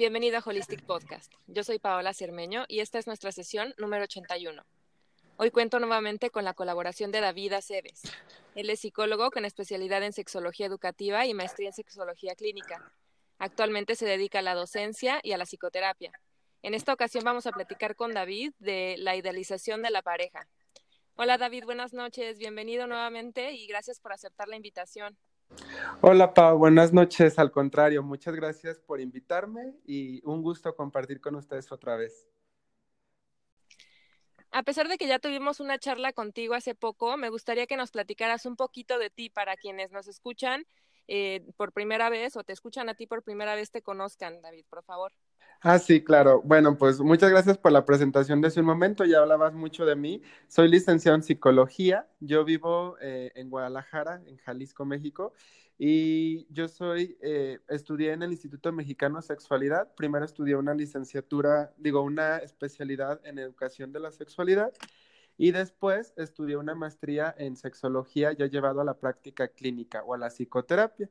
Bienvenido a Holistic Podcast. Yo soy Paola Cermeño y esta es nuestra sesión número 81. Hoy cuento nuevamente con la colaboración de David Aceves. Él es psicólogo con especialidad en sexología educativa y maestría en sexología clínica. Actualmente se dedica a la docencia y a la psicoterapia. En esta ocasión vamos a platicar con David de la idealización de la pareja. Hola David, buenas noches, bienvenido nuevamente y gracias por aceptar la invitación. Hola Pau, buenas noches. Al contrario, muchas gracias por invitarme y un gusto compartir con ustedes otra vez. A pesar de que ya tuvimos una charla contigo hace poco, me gustaría que nos platicaras un poquito de ti para quienes nos escuchan eh, por primera vez o te escuchan a ti por primera vez te conozcan, David, por favor. Ah, sí, claro. Bueno, pues muchas gracias por la presentación de hace un momento. Ya hablabas mucho de mí. Soy licenciado en psicología. Yo vivo eh, en Guadalajara, en Jalisco, México. Y yo soy, eh, estudié en el Instituto Mexicano de Sexualidad. Primero estudié una licenciatura, digo, una especialidad en educación de la sexualidad. Y después estudié una maestría en sexología ya llevado a la práctica clínica o a la psicoterapia.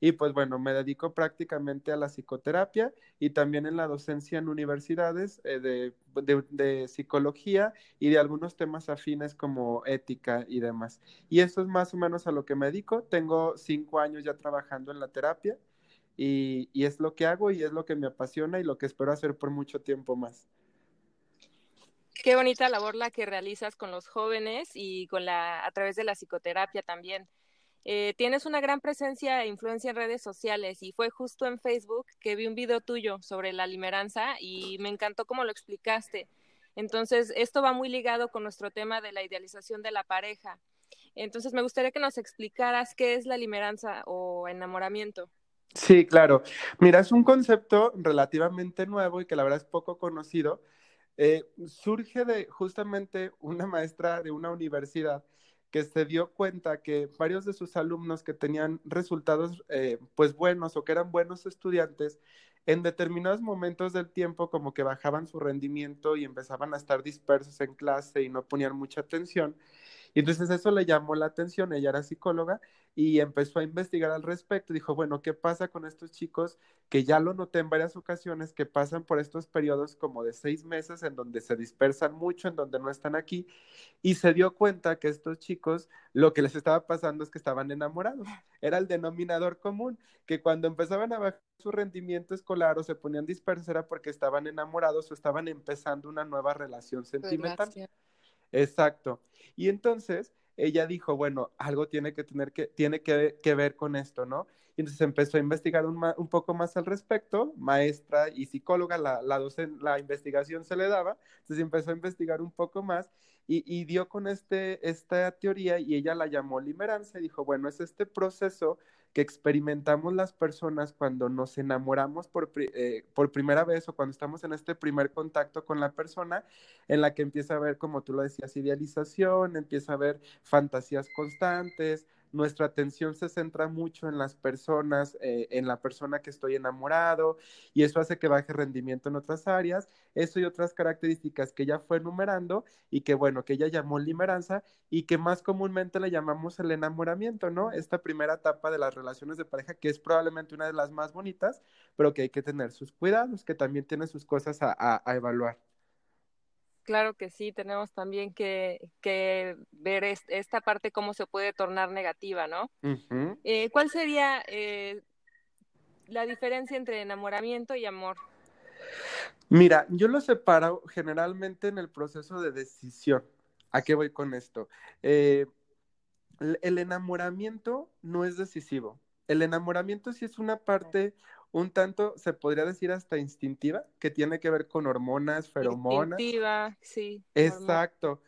Y pues bueno, me dedico prácticamente a la psicoterapia y también en la docencia en universidades eh, de, psicología y de algunos temas afines como ética y demás. Y eso es más o menos a lo que me dedico. Tengo cinco años ya trabajando en la terapia y, y es lo que hago y es lo que me apasiona y lo que espero hacer por mucho tiempo más. Qué bonita labor la que realizas con los jóvenes y con la a través de la psicoterapia también. Eh, tienes una gran presencia e influencia en redes sociales y fue justo en Facebook que vi un video tuyo sobre la limeranza y me encantó cómo lo explicaste. Entonces, esto va muy ligado con nuestro tema de la idealización de la pareja. Entonces, me gustaría que nos explicaras qué es la limeranza o enamoramiento. Sí, claro. Mira, es un concepto relativamente nuevo y que la verdad es poco conocido. Eh, surge de justamente una maestra de una universidad que se dio cuenta que varios de sus alumnos que tenían resultados eh, pues buenos o que eran buenos estudiantes, en determinados momentos del tiempo como que bajaban su rendimiento y empezaban a estar dispersos en clase y no ponían mucha atención. Y entonces eso le llamó la atención, ella era psicóloga y empezó a investigar al respecto. Dijo, bueno, ¿qué pasa con estos chicos que ya lo noté en varias ocasiones, que pasan por estos periodos como de seis meses en donde se dispersan mucho, en donde no están aquí? Y se dio cuenta que estos chicos lo que les estaba pasando es que estaban enamorados. Era el denominador común, que cuando empezaban a bajar su rendimiento escolar o se ponían dispersos era porque estaban enamorados o estaban empezando una nueva relación sentimental. Exacto. Y entonces ella dijo, bueno, algo tiene que tener que, tiene que, ver con esto, ¿no? Y entonces empezó a investigar un, un poco más al respecto, maestra y psicóloga, la, la, la investigación se le daba, entonces empezó a investigar un poco más y, y, dio con este, esta teoría y ella la llamó limeranza y dijo, bueno, es este proceso que experimentamos las personas cuando nos enamoramos por, eh, por primera vez o cuando estamos en este primer contacto con la persona, en la que empieza a ver, como tú lo decías, idealización, empieza a ver fantasías constantes, nuestra atención se centra mucho en las personas, eh, en la persona que estoy enamorado, y eso hace que baje rendimiento en otras áreas. Eso y otras características que ella fue enumerando y que, bueno, que ella llamó limeranza y que más comúnmente le llamamos el enamoramiento, ¿no? Esta primera etapa de las relaciones de pareja, que es probablemente una de las más bonitas, pero que hay que tener sus cuidados, que también tiene sus cosas a evaluar. Claro que sí, tenemos también que, que ver esta parte cómo se puede tornar negativa, ¿no? Eh, ¿Cuál sería eh, la diferencia entre enamoramiento y amor? Mira, yo lo separo generalmente en el proceso de decisión. ¿A qué voy con esto? Eh, el enamoramiento no es decisivo. El enamoramiento sí es una parte un tanto, se podría decir hasta instintiva, que tiene que ver con hormonas, feromonas. Instintiva, sí. Exacto.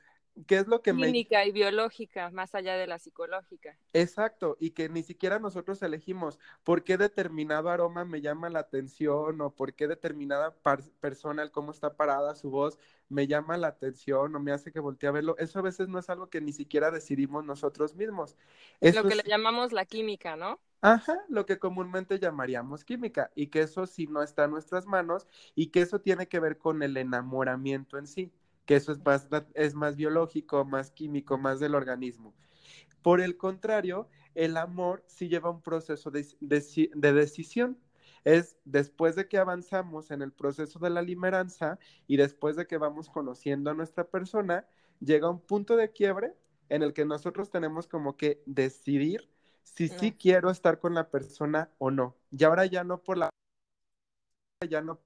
¿Qué es lo que Química y biológica, más allá de la psicológica. Exacto, y que ni siquiera nosotros elegimos por qué determinado aroma me llama la atención o por qué determinada persona, el cómo está parada su voz, me llama la atención o me hace que voltee a verlo. Eso a veces no es algo que ni siquiera decidimos nosotros mismos. lo que le llamamos la química, ¿no? Ajá, lo que comúnmente llamaríamos química, y que eso sí no está en nuestras manos, y que eso tiene que ver con el enamoramiento en sí, que eso es más, es más biológico, más químico, más del organismo. Por el contrario, el amor sí lleva un proceso de, de decisión. es después de que avanzamos en el proceso de la limeranza y después de que vamos conociendo a nuestra persona, llega un punto de quiebre en el que nosotros tenemos como que decidir si sí quiero estar con la persona o no. Y ahora ya no por la ya no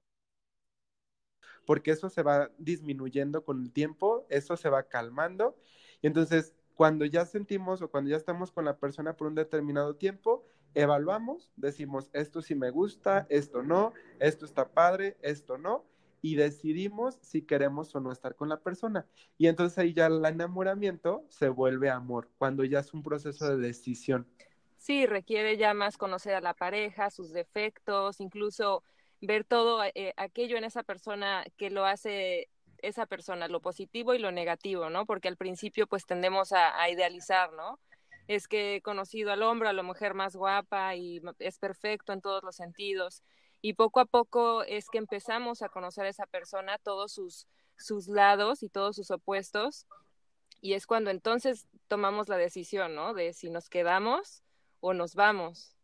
porque eso se va disminuyendo con el tiempo, eso se va calmando y entonces cuando ya sentimos o cuando ya estamos con la persona por un determinado tiempo, evaluamos, decimos, esto sí me gusta, esto no, esto está padre, esto no, y decidimos si queremos o no estar con la persona. Y entonces ahí ya el enamoramiento se vuelve amor, cuando ya es un proceso de decisión. Sí, requiere ya más conocer a la pareja, sus defectos, incluso ver todo eh, aquello en esa persona que lo hace esa persona, lo positivo y lo negativo, ¿no? Porque al principio pues tendemos a, idealizar, ¿no? Es que he conocido al hombre, a la mujer más guapa y es perfecto en todos los sentidos. Y poco a poco es que empezamos a conocer a esa persona, todos sus, sus lados y todos sus opuestos. Y es cuando entonces tomamos la decisión, ¿no? De si nos quedamos o nos vamos.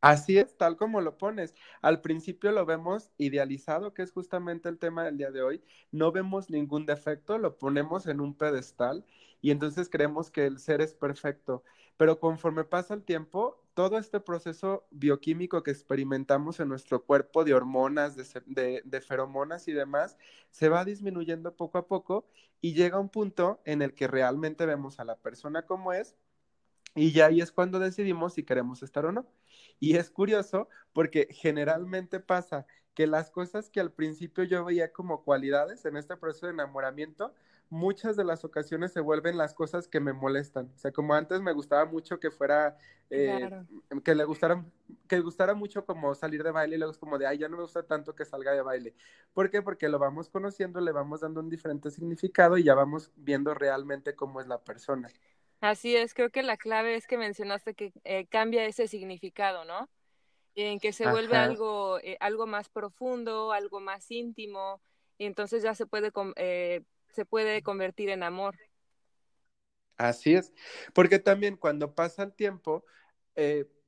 Así es, tal como lo pones. Al principio lo vemos idealizado, que es justamente el tema del día de hoy. No vemos ningún defecto, lo ponemos en un pedestal y entonces creemos que el ser es perfecto. Pero conforme pasa el tiempo, todo este proceso bioquímico que experimentamos en nuestro cuerpo de hormonas, de, de, feromonas y demás, se va disminuyendo poco a poco y llega un punto en el que realmente vemos a la persona como es y ya ahí es cuando decidimos si queremos estar o no. Y es curioso porque generalmente pasa que las cosas que al principio yo veía como cualidades en este proceso de enamoramiento, muchas de las ocasiones se vuelven las cosas que me molestan. O sea, como antes me gustaba mucho que fuera, eh, que le gustara, que gustara mucho como salir de baile y luego es como de, ay, ya no me gusta tanto que salga de baile. ¿Por qué? Porque lo vamos conociendo, le vamos dando un diferente significado y ya vamos viendo realmente cómo es la persona. Así es, creo que la clave es que mencionaste que eh, cambia ese significado, ¿no? En que se vuelve algo, eh, algo más profundo, algo más íntimo, y entonces ya se puede, eh, se puede convertir en amor. Así es, porque también cuando pasa el tiempo,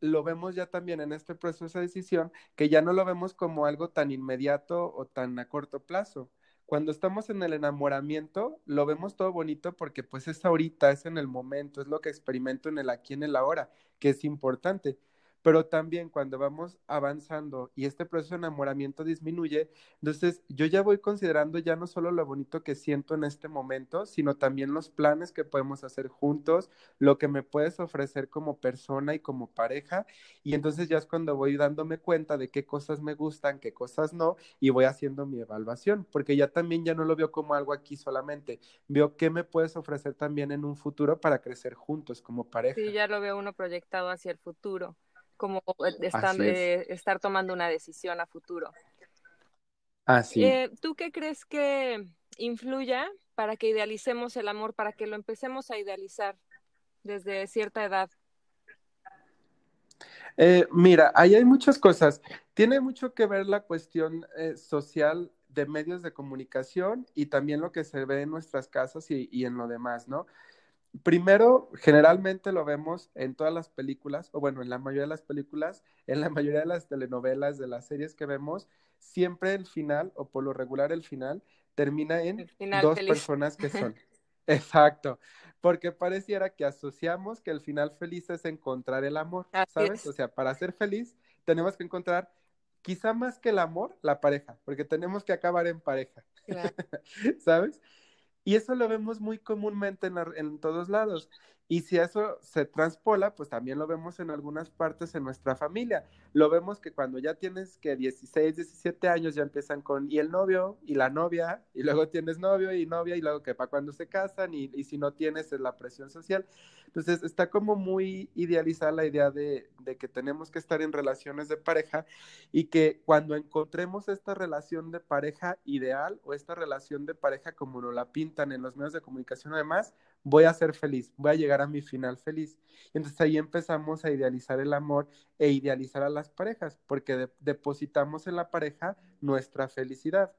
lo vemos ya también en este proceso de decisión, que ya no lo vemos como algo tan inmediato o tan a corto plazo, cuando estamos en el enamoramiento, lo vemos todo bonito porque pues es ahorita, es en el momento, es lo que experimento en el aquí, en el ahora, que es importante pero también cuando vamos avanzando y este proceso de enamoramiento disminuye, entonces yo ya voy considerando ya no solo lo bonito que siento en este momento, sino también los planes que podemos hacer juntos, lo que me puedes ofrecer como persona y como pareja, y entonces ya es cuando voy dándome cuenta de qué cosas me gustan, qué cosas no, y voy haciendo mi evaluación, porque ya también ya no lo veo como algo aquí solamente, veo qué me puedes ofrecer también en un futuro para crecer juntos como pareja. Sí, ya lo veo uno proyectado hacia el futuro como eh, estar tomando una decisión a futuro. Así. Eh, ¿Tú qué crees que influya para que idealicemos el amor, para que lo empecemos a idealizar desde cierta edad? Eh, mira, ahí hay muchas cosas. Tiene mucho que ver la cuestión social de medios de comunicación y también lo que se ve en nuestras casas y, y en lo demás, ¿no? Primero, generalmente lo vemos en todas las películas, o bueno, en la mayoría de las películas, en la mayoría de las telenovelas, de las series que vemos, siempre el final, o por lo regular el final, termina en dos personas que son. Exacto, porque pareciera que asociamos que el final feliz es encontrar el amor, ¿sabes? O sea, para ser feliz tenemos que encontrar, quizá más que el amor, la pareja, porque tenemos que acabar en pareja, ¿sabes? Y eso lo vemos muy comúnmente en, en, todos lados. Y si eso se transpola, pues también lo vemos en algunas partes en nuestra familia. Lo vemos que cuando ya tienes que 16, 17 años ya empiezan con y el novio y la novia, y luego tienes novio y novia, y luego que para cuando se casan, y, y si no tienes es la presión social. Entonces está como muy idealizada la idea de, de que tenemos que estar en relaciones de pareja y que cuando encontremos esta relación de pareja ideal o esta relación de pareja como nos la pintan en los medios de comunicación además, voy a ser feliz, voy a llegar a mi final feliz. Y entonces ahí empezamos a idealizar el amor e idealizar a las parejas, porque depositamos en la pareja nuestra felicidad.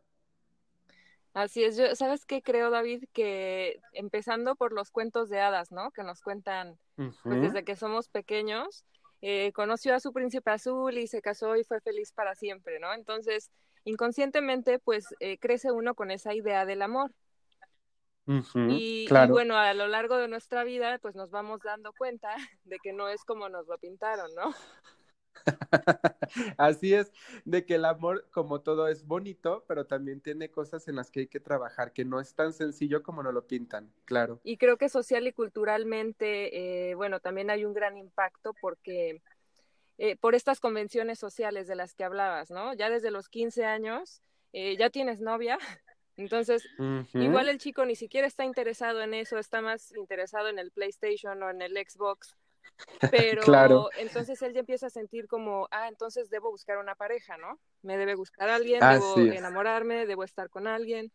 Así es, yo, ¿sabes qué creo, David? Que empezando por los cuentos de hadas, ¿no? Que nos cuentan pues, desde que somos pequeños, eh, conoció a su príncipe azul y se casó y fue feliz para siempre, ¿no? Entonces, inconscientemente, pues eh, crece uno con esa idea del amor. Y, bueno, a lo largo de nuestra vida, pues nos vamos dando cuenta de que no es como nos lo pintaron, ¿no? Así es, de que el amor, como todo, es bonito, pero también tiene cosas en las que hay que trabajar, que no es tan sencillo como nos lo pintan, claro. Y creo que social y culturalmente, eh, bueno, también hay un gran impacto porque eh, por estas convenciones sociales de las que hablabas, ¿no? Ya desde los 15 años, eh, ya tienes novia. Entonces, igual el chico ni siquiera está interesado en eso, está más interesado en el PlayStation o en el Xbox pero claro. entonces él ya empieza a sentir como, ah, entonces debo buscar una pareja, ¿no? Me debe buscar a alguien, debo enamorarme, debo estar con alguien.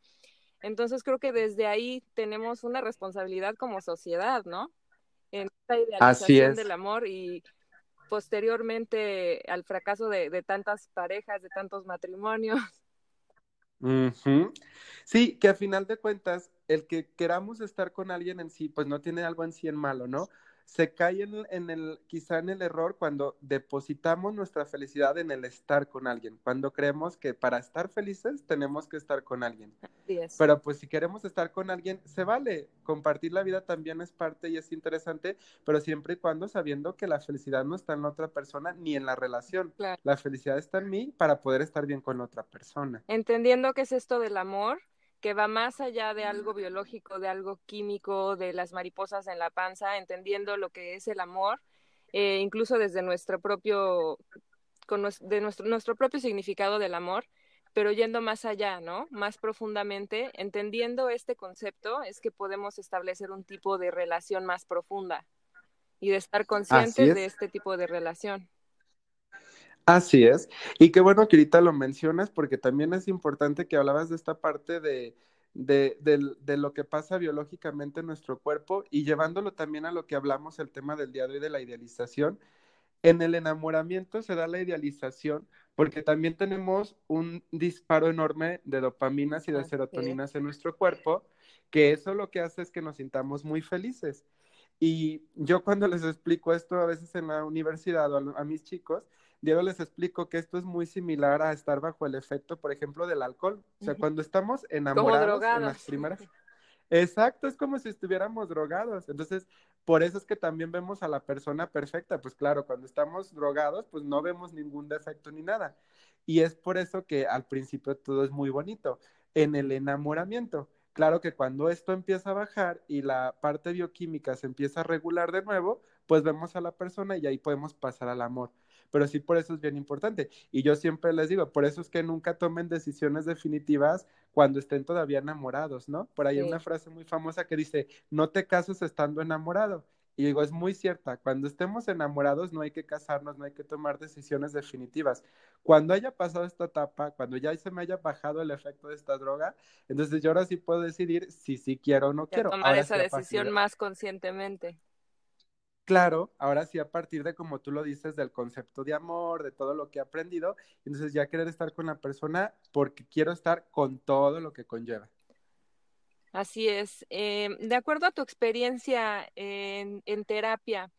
Entonces creo que desde ahí tenemos una responsabilidad como sociedad, ¿no? En esta idealización del amor y posteriormente al fracaso de, tantas parejas, de tantos matrimonios. Sí, que a final de cuentas, el que queramos estar con alguien en sí, pues no tiene algo en sí en malo, ¿no? Se cae en, el, quizá en el error cuando depositamos nuestra felicidad en el estar con alguien, cuando creemos que para estar felices tenemos que estar con alguien. Pero pues si queremos estar con alguien, se vale. Compartir la vida también es parte y es interesante, pero siempre y cuando sabiendo que la felicidad no está en la otra persona ni en la relación. La felicidad está en mí para poder estar bien con otra persona. Entendiendo que es esto del amor, que va más allá de algo biológico, de algo químico, de las mariposas en la panza, entendiendo lo que es el amor, eh, incluso desde nuestro propio, con de nuestro, nuestro propio significado del amor, pero yendo más allá, ¿no? Más profundamente, entendiendo este concepto, es que podemos establecer un tipo de relación más profunda y de estar conscientes de este tipo de relación. Así es. Y qué bueno que ahorita lo mencionas porque también es importante que hablabas de esta parte de, de, de, lo que pasa biológicamente en nuestro cuerpo y llevándolo también a lo que hablamos el tema del día de hoy de la idealización. En el enamoramiento se da la idealización porque también tenemos un disparo enorme de dopaminas y de serotoninas en nuestro cuerpo, que eso lo que hace es que nos sintamos muy felices. Y yo cuando les explico esto a veces en la universidad o a mis chicos, Diego les explico que esto es muy similar a estar bajo el efecto, por ejemplo, del alcohol. O sea, cuando estamos enamorados en las primeras. Exacto, es como si estuviéramos drogados. Entonces, por eso es que también vemos a la persona perfecta. Pues claro, cuando estamos drogados, pues no vemos ningún defecto ni nada. Y es por eso que al principio todo es muy bonito. En el enamoramiento, claro que cuando esto empieza a bajar y la parte bioquímica se empieza a regular de nuevo, pues vemos a la persona y ahí podemos pasar al amor pero sí por eso es bien importante. Y yo siempre les digo, por eso es que nunca tomen decisiones definitivas cuando estén todavía enamorados, ¿no? Por ahí hay una frase muy famosa que dice, no te cases estando enamorado. Y digo, es muy cierta, cuando estemos enamorados no hay que casarnos, no hay que tomar decisiones definitivas. Cuando haya pasado esta etapa, cuando ya se me haya bajado el efecto de esta droga, entonces yo ahora sí puedo decidir si sí quiero o no quiero. Tomar esa decisión más conscientemente. Claro, ahora sí a partir de como tú lo dices, del concepto de amor, de todo lo que he aprendido, entonces ya querer estar con la persona porque quiero estar con todo lo que conlleva. Así es. Eh, de acuerdo a tu experiencia en, terapia,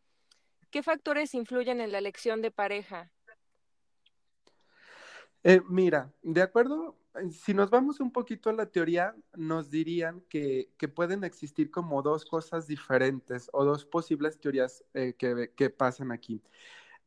¿qué factores influyen en la elección de pareja? Eh, mira, de acuerdo si nos vamos un poquito a la teoría, nos dirían que, pueden existir como dos cosas diferentes o dos posibles teorías eh, que, que pasan aquí.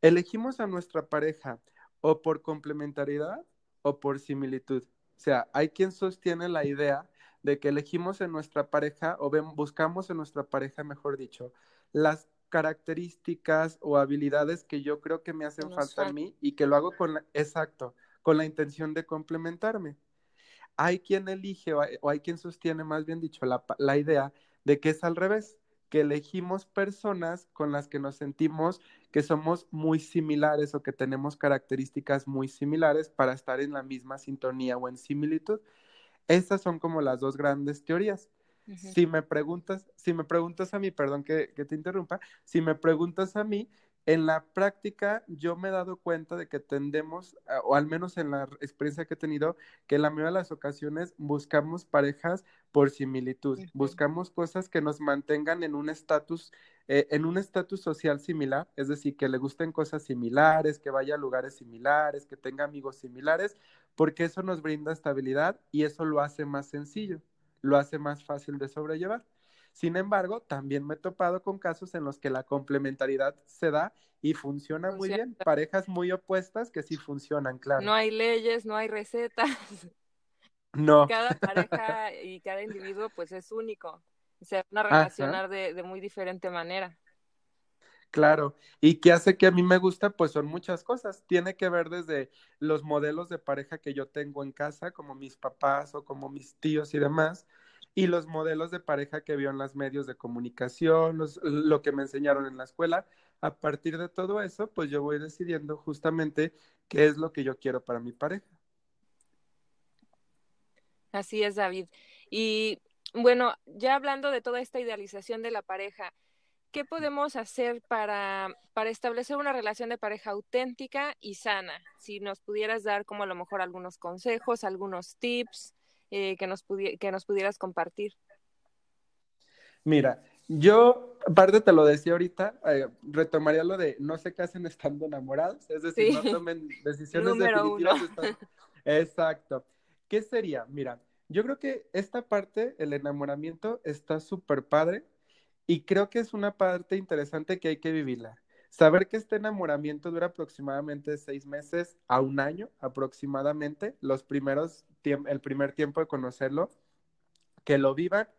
Elegimos a nuestra pareja o por complementariedad o por similitud. O sea, hay quien sostiene la idea de que elegimos en nuestra pareja o buscamos en nuestra pareja, mejor dicho, las características o habilidades que yo creo que me hacen falta a mí y que lo hago con exacto, con la intención de complementarme. Hay quien elige o hay, quien sostiene, más bien dicho, la, la idea de que es al revés, que elegimos personas con las que nos sentimos que somos muy similares o que tenemos características muy similares para estar en la misma sintonía o en similitud. Esas son como las dos grandes teorías. Si me preguntas, si me preguntas a mí, perdón que, que, te interrumpa, si me preguntas a mí, en la práctica yo me he dado cuenta de que tendemos, o al menos en la experiencia que he tenido, que en la mayoría de las ocasiones buscamos parejas por similitud, buscamos cosas que nos mantengan en un estatus, eh, en un estatus social similar, es decir, que le gusten cosas similares, que vaya a lugares similares, que tenga amigos similares, porque eso nos brinda estabilidad y eso lo hace más sencillo, lo hace más fácil de sobrellevar. Sin embargo, también me he topado con casos en los que la complementariedad se da y funciona, muy bien. Parejas muy opuestas que sí funcionan, claro. No hay leyes, no hay recetas. No. Cada pareja y cada individuo pues es único. Se van a relacionar de, de muy diferente manera. Claro, y qué hace que a mí me gusta, pues son muchas cosas. Tiene que ver desde los modelos de pareja que yo tengo en casa, como mis papás o como mis tíos y demás, y los modelos de pareja que vio en los medios de comunicación, lo que me enseñaron en la escuela. A partir de todo eso, pues yo voy decidiendo justamente qué es lo que yo quiero para mi pareja. Así es, David. Y bueno, ya hablando de toda esta idealización de la pareja, ¿qué podemos hacer para, para establecer una relación de pareja auténtica y sana? Si nos pudieras dar como a lo mejor algunos consejos, algunos tips, eh, que, nos que nos pudieras compartir. Mira, yo, aparte te lo decía ahorita, eh, retomaría lo de no se casen estando enamorados, es decir, no tomen decisiones definitivas. Exacto. ¿Qué sería? Mira, yo creo que esta parte, el enamoramiento, está súper padre y creo que es una parte interesante que hay que vivirla. Saber que este enamoramiento dura aproximadamente seis meses a un año aproximadamente, los primeros el primer tiempo de conocerlo, que lo vivan,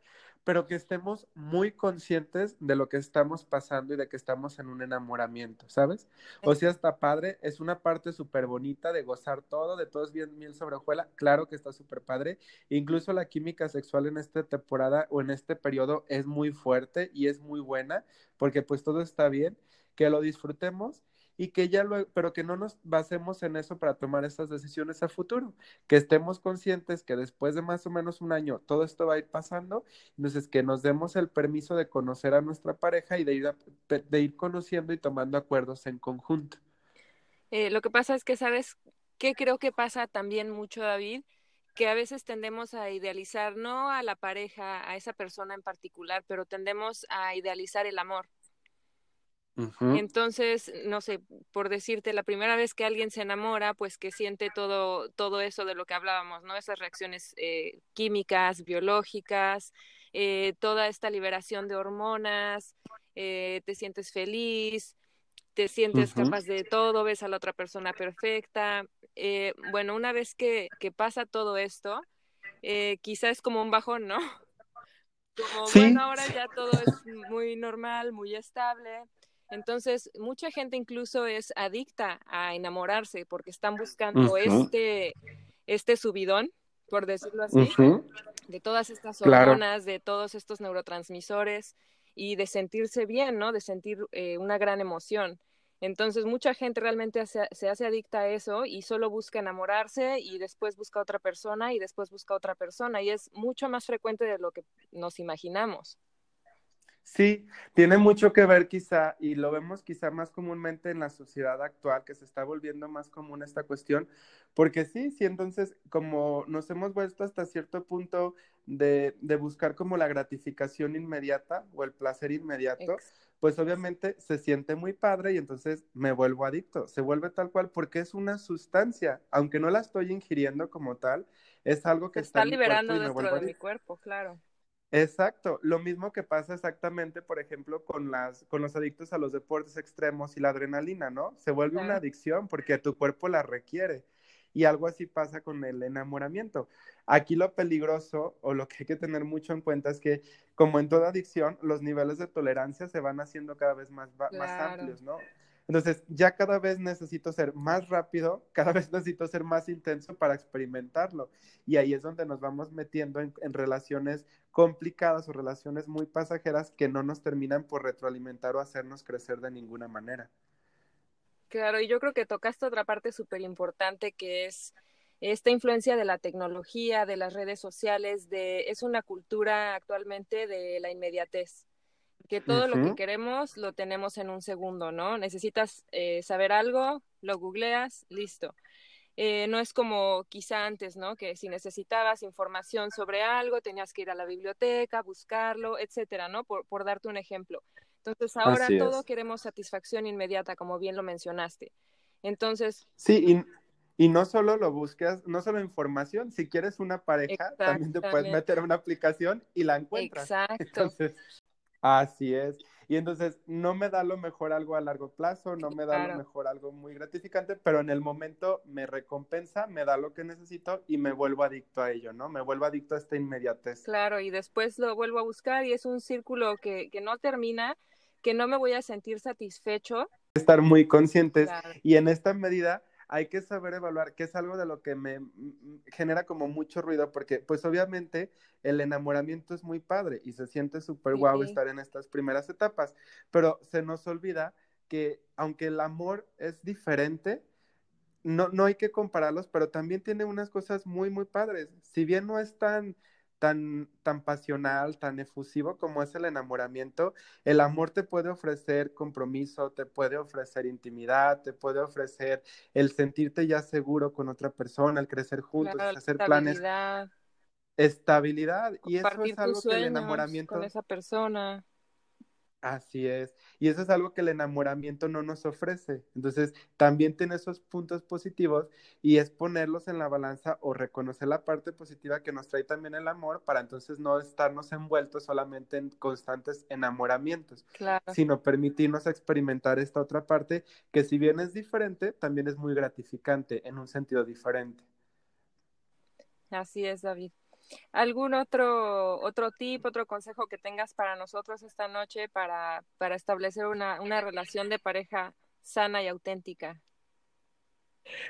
pero que estemos muy conscientes de lo que estamos pasando y de que estamos en un enamoramiento, ¿sabes? O sea, está padre, es una parte súper bonita de gozar todo, de todo es bien miel sobre hojuela, claro que está súper padre, incluso la química sexual en esta temporada o en este periodo es muy fuerte y es muy buena, porque pues todo está bien, que lo disfrutemos y que ya luego, pero que no nos basemos en eso para tomar estas decisiones a futuro, que estemos conscientes que después de más o menos un año todo esto va a ir pasando, entonces que nos demos el permiso de conocer a nuestra pareja y de ir, de ir conociendo y tomando acuerdos en conjunto. Eh, lo que pasa es que, ¿sabes qué creo que pasa también mucho, David? que a veces tendemos a idealizar no a la pareja, a esa persona en particular, pero tendemos a idealizar el amor. Entonces, no sé, por decirte, la primera vez que alguien se enamora, pues que siente todo, todo eso de lo que hablábamos, ¿no? Esas reacciones eh, químicas, biológicas, eh, toda esta liberación de hormonas, eh, te sientes feliz, te sientes capaz de todo, ves a la otra persona perfecta. bueno, una vez que, que pasa todo esto, quizá es como un bajón, ¿no? Como, bueno, ahora ya todo es muy normal, muy estable entonces, mucha gente incluso es adicta a enamorarse porque están buscando este, este subidón, por decirlo así, de todas estas hormonas, de todos estos neurotransmisores y de sentirse bien, ¿no? De sentir eh, una gran emoción. Entonces, mucha gente realmente se hace adicta a eso y solo busca enamorarse y después busca otra persona y después busca otra persona y es mucho más frecuente de lo que nos imaginamos. Sí, tiene mucho que ver quizá, y lo vemos quizá más comúnmente en la sociedad actual, que se está volviendo más común esta cuestión, porque sí, sí, entonces como nos hemos vuelto hasta cierto punto de, de buscar como la gratificación inmediata o el placer inmediato, pues obviamente se siente muy padre y entonces me vuelvo adicto, se vuelve tal cual porque es una sustancia, aunque no la estoy ingiriendo como tal, es algo que está, liberando dentro de mi cuerpo, claro. Exacto, lo mismo que pasa exactamente, por ejemplo, con las con los adictos a los deportes extremos y la adrenalina, ¿no? Se vuelve una adicción porque tu cuerpo la requiere. Y algo así pasa con el enamoramiento. Aquí lo peligroso o lo que hay que tener mucho en cuenta es que, como en toda adicción, los niveles de tolerancia se van haciendo cada vez más, más amplios, ¿no? Entonces, ya cada vez necesito ser más rápido, cada vez necesito ser más intenso para experimentarlo. Y ahí es donde nos vamos metiendo en, relaciones complicadas o relaciones muy pasajeras que no nos terminan por retroalimentar o hacernos crecer de ninguna manera. Claro, y yo creo que tocaste otra parte súper importante que es esta influencia de la tecnología, de las redes sociales, de, es una cultura actualmente de la inmediatez Que todo lo que queremos lo tenemos en un segundo, ¿no? Necesitas eh, saber algo, lo googleas, listo. Eh, no es como quizá antes, ¿no? Que si necesitabas información sobre algo, tenías que ir a la biblioteca, buscarlo, etcétera, ¿no? Por, por darte un ejemplo. Entonces ahora todo queremos satisfacción inmediata, como bien lo mencionaste. Entonces. Sí, y, y, no solo lo buscas, no solo información, si quieres una pareja, también te puedes meter a una aplicación y la encuentras. Exacto. Entonces, así es. Y entonces no me da lo mejor algo a largo plazo, no me da lo mejor algo muy gratificante, pero en el momento me recompensa, me da lo que necesito y me vuelvo adicto a ello, ¿no? Me vuelvo adicto a esta inmediatez. Claro, y después lo vuelvo a buscar y es un círculo que, que no termina, que no me voy a sentir satisfecho. Estar muy conscientes y en esta medida hay que saber evaluar, que es algo de lo que me genera como mucho ruido, porque pues obviamente el enamoramiento es muy padre y se siente súper guau estar en estas primeras etapas, pero se nos olvida que aunque el amor es diferente, no, no hay que compararlos, pero también tiene unas cosas muy, muy padres. Si bien no es tan tan, tan pasional, tan efusivo como es el enamoramiento, el amor te puede ofrecer compromiso, te puede ofrecer intimidad, te puede ofrecer el sentirte ya seguro con otra persona, el crecer juntos, hacer planes. Estabilidad. Y eso es algo que el enamoramiento. Con esa persona. Así es. Y eso es algo que el enamoramiento no nos ofrece. Entonces, también tiene esos puntos positivos y es ponerlos en la balanza o reconocer la parte positiva que nos trae también el amor para entonces no estarnos envueltos solamente en constantes enamoramientos, sino permitirnos experimentar esta otra parte que si bien es diferente, también es muy gratificante en un sentido diferente. Así es, David. ¿Algún otro, otro tip, otro consejo que tengas para nosotros esta noche para, para establecer una, una relación de pareja sana y auténtica?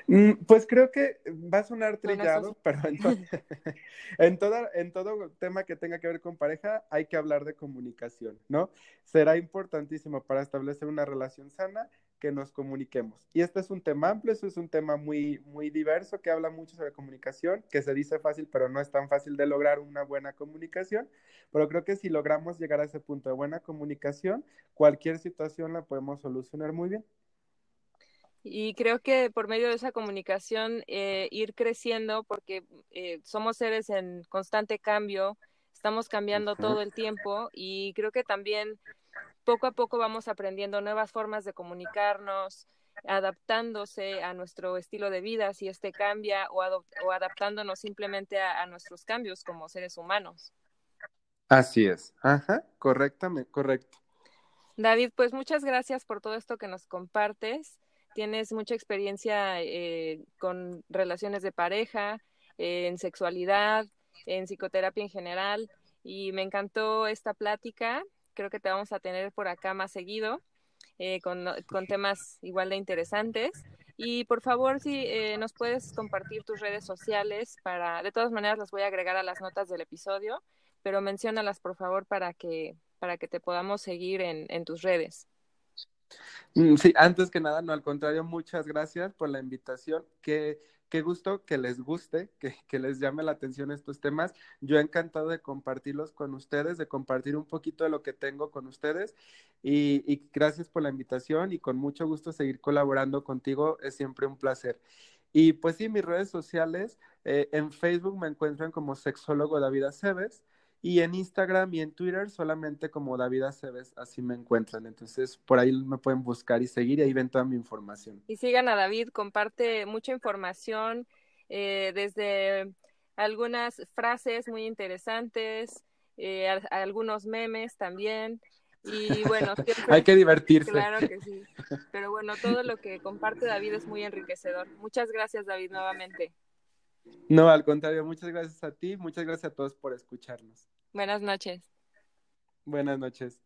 Mm, pues creo que va a sonar trillado, pero en, todo, en todo tema que tenga que ver con pareja hay que hablar de comunicación, ¿no? Será importantísimo para establecer una relación sana que nos comuniquemos. Y este es un tema amplio, eso es un tema muy, muy diverso que habla mucho sobre comunicación, que se dice fácil, pero no es tan fácil de lograr una buena comunicación. Pero creo que si logramos llegar a ese punto de buena comunicación, cualquier situación la podemos solucionar muy bien. Y creo que por medio de esa comunicación eh, ir creciendo, porque eh, somos seres en constante cambio, estamos cambiando todo el tiempo y creo que también poco a poco vamos aprendiendo nuevas formas de comunicarnos, adaptándose a nuestro estilo de vida, si este cambia, o, o adaptándonos simplemente a, nuestros cambios como seres humanos. Así es, ajá, correctamente, correcto. David, pues muchas gracias por todo esto que nos compartes. Tienes mucha experiencia eh, con relaciones de pareja, en sexualidad, en psicoterapia en general, y me encantó esta plática creo que te vamos a tener por acá más seguido, eh, con, con, temas igual de interesantes. Y por favor, si eh, nos puedes compartir tus redes sociales para, de todas maneras las voy a agregar a las notas del episodio, pero menciónalas por favor para que, para que te podamos seguir en, en tus redes. Mm, sí, antes que nada, no, al contrario, muchas gracias por la invitación. Que qué gusto que les guste, que, les llame la atención estos temas. Yo he encantado de compartirlos con ustedes, de compartir un poquito de lo que tengo con ustedes y, gracias por la invitación y con mucho gusto seguir colaborando contigo. Es siempre un placer. Y pues sí, mis redes sociales, eh, en Facebook me encuentran como sexólogo David Aceves y en Instagram y en Twitter solamente como David Aceves, así me encuentran. Entonces, por ahí me pueden buscar y seguir y ahí ven toda mi información. Y sigan a David, comparte mucha información, eh, desde algunas frases muy interesantes, eh, algunos memes también. Y bueno, hay que divertirse. Claro que sí. Pero bueno, todo lo que comparte David es muy enriquecedor. Muchas gracias, David, nuevamente. No, al contrario, muchas gracias a ti, muchas gracias a todos por escucharnos. Buenas noches. Buenas noches.